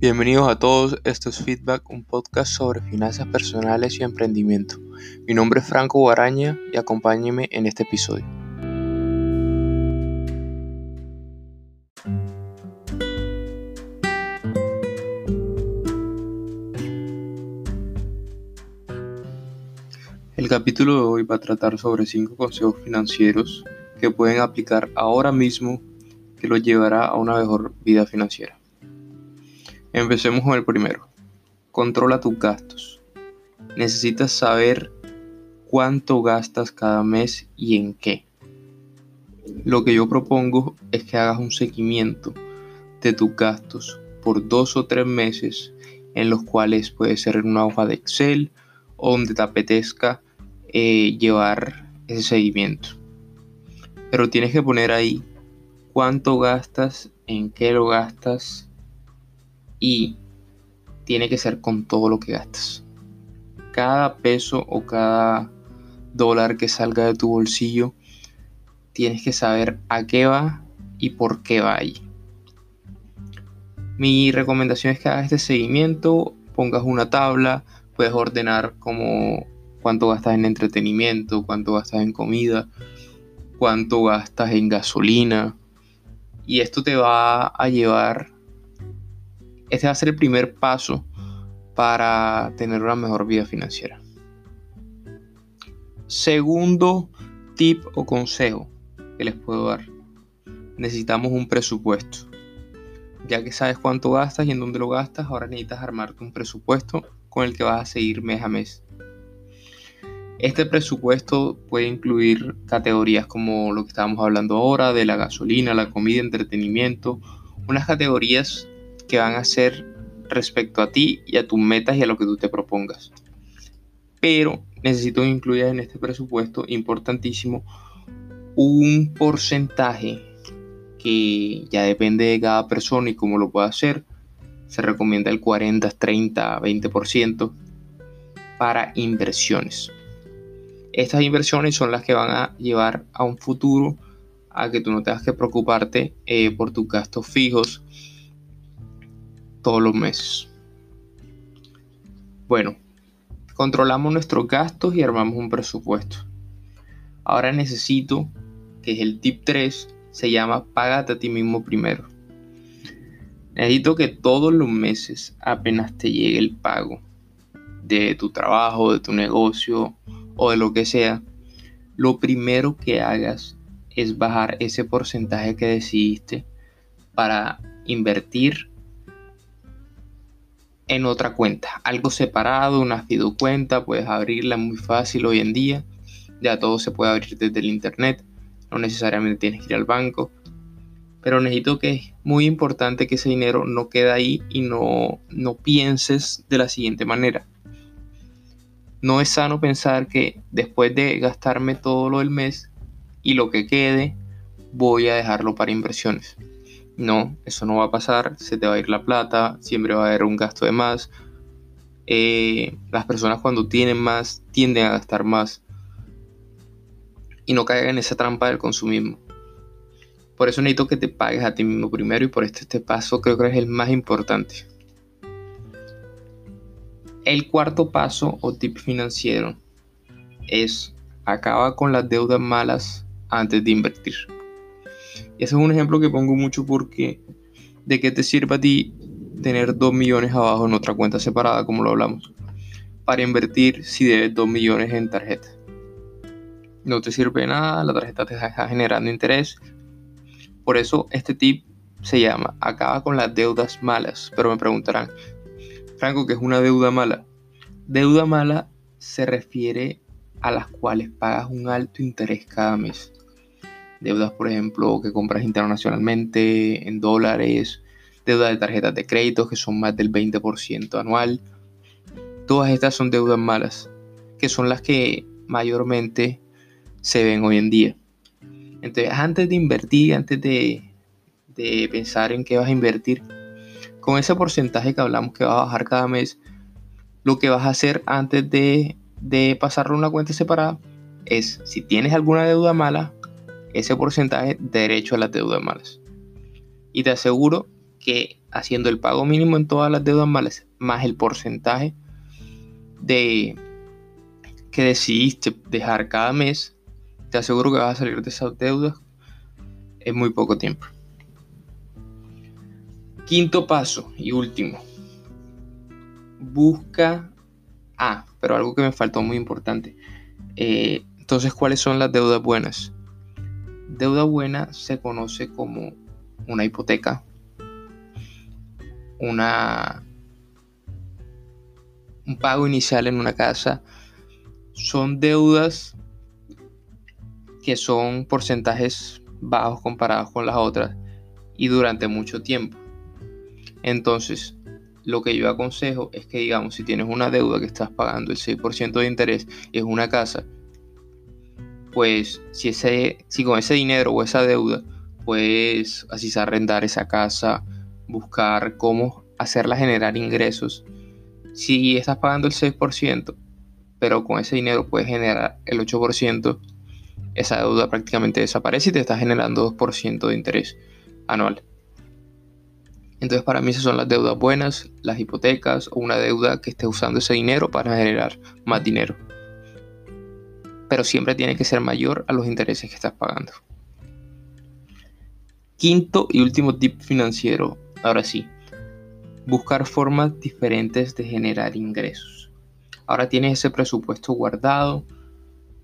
Bienvenidos a todos, esto es Feedback, un podcast sobre finanzas personales y emprendimiento. Mi nombre es Franco Guaraña y acompáñeme en este episodio. El capítulo de hoy va a tratar sobre 5 consejos financieros que pueden aplicar ahora mismo que los llevará a una mejor vida financiera. Empecemos con el primero. Controla tus gastos. Necesitas saber cuánto gastas cada mes y en qué. Lo que yo propongo es que hagas un seguimiento de tus gastos por dos o tres meses en los cuales puede ser en una hoja de Excel o donde te apetezca eh, llevar ese seguimiento. Pero tienes que poner ahí cuánto gastas, en qué lo gastas y tiene que ser con todo lo que gastas. Cada peso o cada dólar que salga de tu bolsillo, tienes que saber a qué va y por qué va ahí. Mi recomendación es que hagas este seguimiento, pongas una tabla, puedes ordenar como cuánto gastas en entretenimiento, cuánto gastas en comida, cuánto gastas en gasolina. Y esto te va a llevar este va a ser el primer paso para tener una mejor vida financiera. Segundo tip o consejo que les puedo dar. Necesitamos un presupuesto. Ya que sabes cuánto gastas y en dónde lo gastas, ahora necesitas armarte un presupuesto con el que vas a seguir mes a mes. Este presupuesto puede incluir categorías como lo que estábamos hablando ahora, de la gasolina, la comida, entretenimiento, unas categorías que van a ser respecto a ti y a tus metas y a lo que tú te propongas. Pero necesito que incluyas en este presupuesto importantísimo un porcentaje que ya depende de cada persona y cómo lo pueda hacer. Se recomienda el 40, 30, 20% para inversiones. Estas inversiones son las que van a llevar a un futuro a que tú no tengas que preocuparte eh, por tus gastos fijos todos los meses. Bueno, controlamos nuestros gastos y armamos un presupuesto. Ahora necesito, que es el tip 3, se llama Págate a ti mismo primero. Necesito que todos los meses, apenas te llegue el pago de tu trabajo, de tu negocio o de lo que sea, lo primero que hagas es bajar ese porcentaje que decidiste para invertir en otra cuenta, algo separado, una cuenta, puedes abrirla muy fácil hoy en día, ya todo se puede abrir desde el internet, no necesariamente tienes que ir al banco, pero necesito que es muy importante que ese dinero no quede ahí y no, no pienses de la siguiente manera. No es sano pensar que después de gastarme todo lo del mes y lo que quede, voy a dejarlo para inversiones. No, eso no va a pasar, se te va a ir la plata, siempre va a haber un gasto de más. Eh, las personas cuando tienen más tienden a gastar más y no caigan en esa trampa del consumismo. Por eso necesito que te pagues a ti mismo primero y por este, este paso creo que es el más importante. El cuarto paso o tip financiero es acaba con las deudas malas antes de invertir. Y ese es un ejemplo que pongo mucho porque de qué te sirve a ti tener 2 millones abajo en otra cuenta separada, como lo hablamos, para invertir si debes 2 millones en tarjeta. No te sirve nada, la tarjeta te está generando interés. Por eso este tip se llama acaba con las deudas malas. Pero me preguntarán, Franco, ¿qué es una deuda mala? Deuda mala se refiere a las cuales pagas un alto interés cada mes deudas, por ejemplo, que compras internacionalmente en dólares, deudas de tarjetas de crédito que son más del 20% anual. Todas estas son deudas malas, que son las que mayormente se ven hoy en día. Entonces, antes de invertir, antes de, pensar en qué vas a invertir, con ese porcentaje que hablamos que va a bajar cada mes, lo que vas a hacer antes de, de pasarlo a una cuenta separada es, si tienes alguna deuda mala, ese porcentaje derecho a las deudas malas. Y te aseguro que haciendo el pago mínimo en todas las deudas malas, más el porcentaje de que decidiste dejar cada mes, te aseguro que vas a salir de esas deudas en muy poco tiempo. Quinto paso y último. Busca. Ah, pero algo que me faltó muy importante. Eh, entonces, ¿cuáles son las deudas buenas? Deuda buena se conoce como una hipoteca, una, un pago inicial en una casa. Son deudas que son porcentajes bajos comparados con las otras y durante mucho tiempo. Entonces, lo que yo aconsejo es que, digamos, si tienes una deuda que estás pagando el 6% de interés y es una casa, pues si, ese, si con ese dinero o esa deuda puedes así arrendar esa casa, buscar cómo hacerla generar ingresos. Si estás pagando el 6%, pero con ese dinero puedes generar el 8%, esa deuda prácticamente desaparece y te está generando 2% de interés anual. Entonces para mí esas son las deudas buenas, las hipotecas o una deuda que esté usando ese dinero para generar más dinero. Siempre tiene que ser mayor a los intereses que estás pagando. Quinto y último tip financiero, ahora sí, buscar formas diferentes de generar ingresos. Ahora tienes ese presupuesto guardado,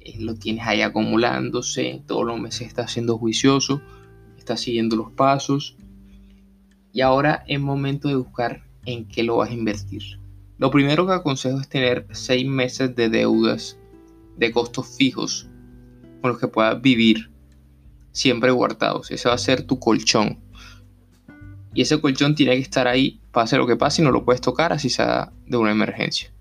eh, lo tienes ahí acumulándose, todos los meses estás siendo juicioso, estás siguiendo los pasos y ahora es momento de buscar en qué lo vas a invertir. Lo primero que aconsejo es tener seis meses de deudas de costos fijos con los que puedas vivir siempre guardados. Ese va a ser tu colchón. Y ese colchón tiene que estar ahí, pase lo que pase, y no lo puedes tocar así sea de una emergencia.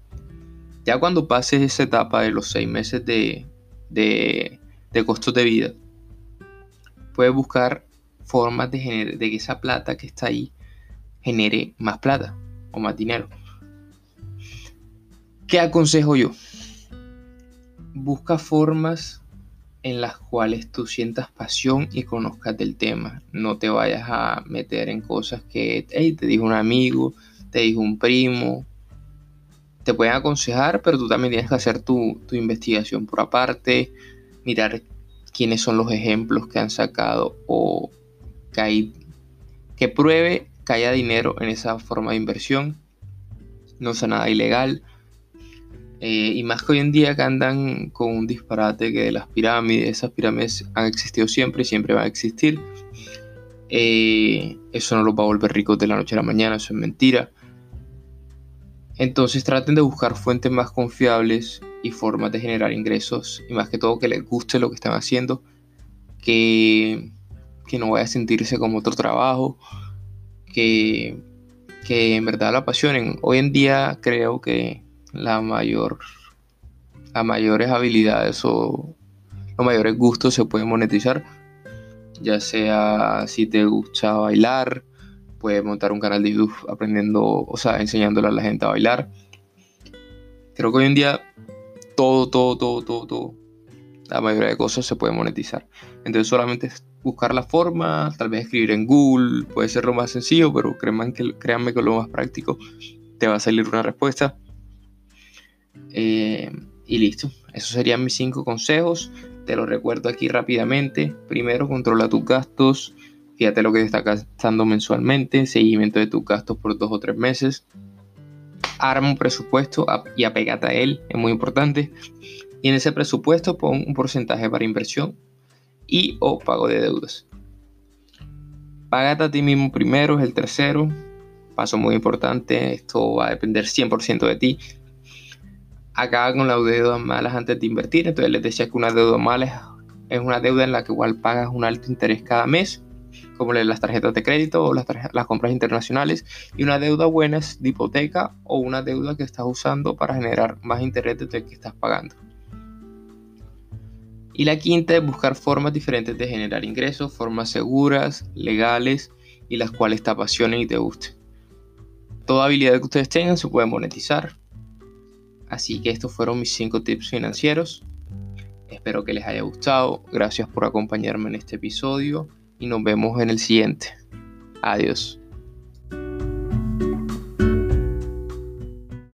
Ya cuando pases esa etapa de los seis meses de, de, de costos de vida, puedes buscar formas de, de que esa plata que está ahí genere más plata o más dinero. ¿Qué aconsejo yo? Busca formas en las cuales tú sientas pasión y conozcas del tema. No te vayas a meter en cosas que te dijo un amigo, te dijo un primo. Te pueden aconsejar, pero tú también tienes que hacer tu, investigación por aparte, mirar quiénes son los ejemplos que han sacado o que, que pruebe que haya dinero en esa forma de inversión. No sea nada ilegal. Eh, y más que hoy en día que andan con un disparate que las pirámides, esas pirámides han existido siempre y siempre van a existir. Eh, eso no los va a volver ricos de la noche a la mañana, eso es mentira. Entonces traten de buscar fuentes más confiables y formas de generar ingresos y más que todo que les guste lo que están haciendo, que que no vaya a sentirse como otro trabajo, que, que en verdad la apasionen. Hoy en día creo que la mayor, las mayores habilidades o los mayores gustos se pueden monetizar, ya sea si te gusta bailar, puedes montar un canal de YouTube aprendiendo, o sea, enseñándole a la gente a bailar. Creo que hoy en día todo, todo, todo, todo, todo, la mayoría de cosas se puede monetizar. Entonces solamente buscar la forma, tal vez escribir en Google, puede ser lo más sencillo, pero créanme que, créanme que lo más práctico te va a salir una respuesta. Eh, y listo, esos serían mis cinco consejos. Te lo recuerdo aquí rápidamente. Primero, controla tus gastos. Fíjate lo que te está gastando mensualmente. Seguimiento de tus gastos por dos o tres meses. Arma un presupuesto y apégate a él. Es muy importante. Y en ese presupuesto pon un porcentaje para inversión y o pago de deudas. Págate a ti mismo primero, es el tercero. Paso muy importante, esto va a depender 100% de ti. Acaba con las deudas malas antes de invertir. Entonces les decía que una deuda mala es una deuda en la que igual pagas un alto interés cada mes, como las tarjetas de crédito o las, las compras internacionales. Y una deuda buena es de hipoteca o una deuda que estás usando para generar más interés del que estás pagando. Y la quinta es buscar formas diferentes de generar ingresos, formas seguras, legales y las cuales te apasionen y te gusten. Toda habilidad que ustedes tengan se puede monetizar. Así que estos fueron mis 5 tips financieros. Espero que les haya gustado. Gracias por acompañarme en este episodio y nos vemos en el siguiente. Adiós.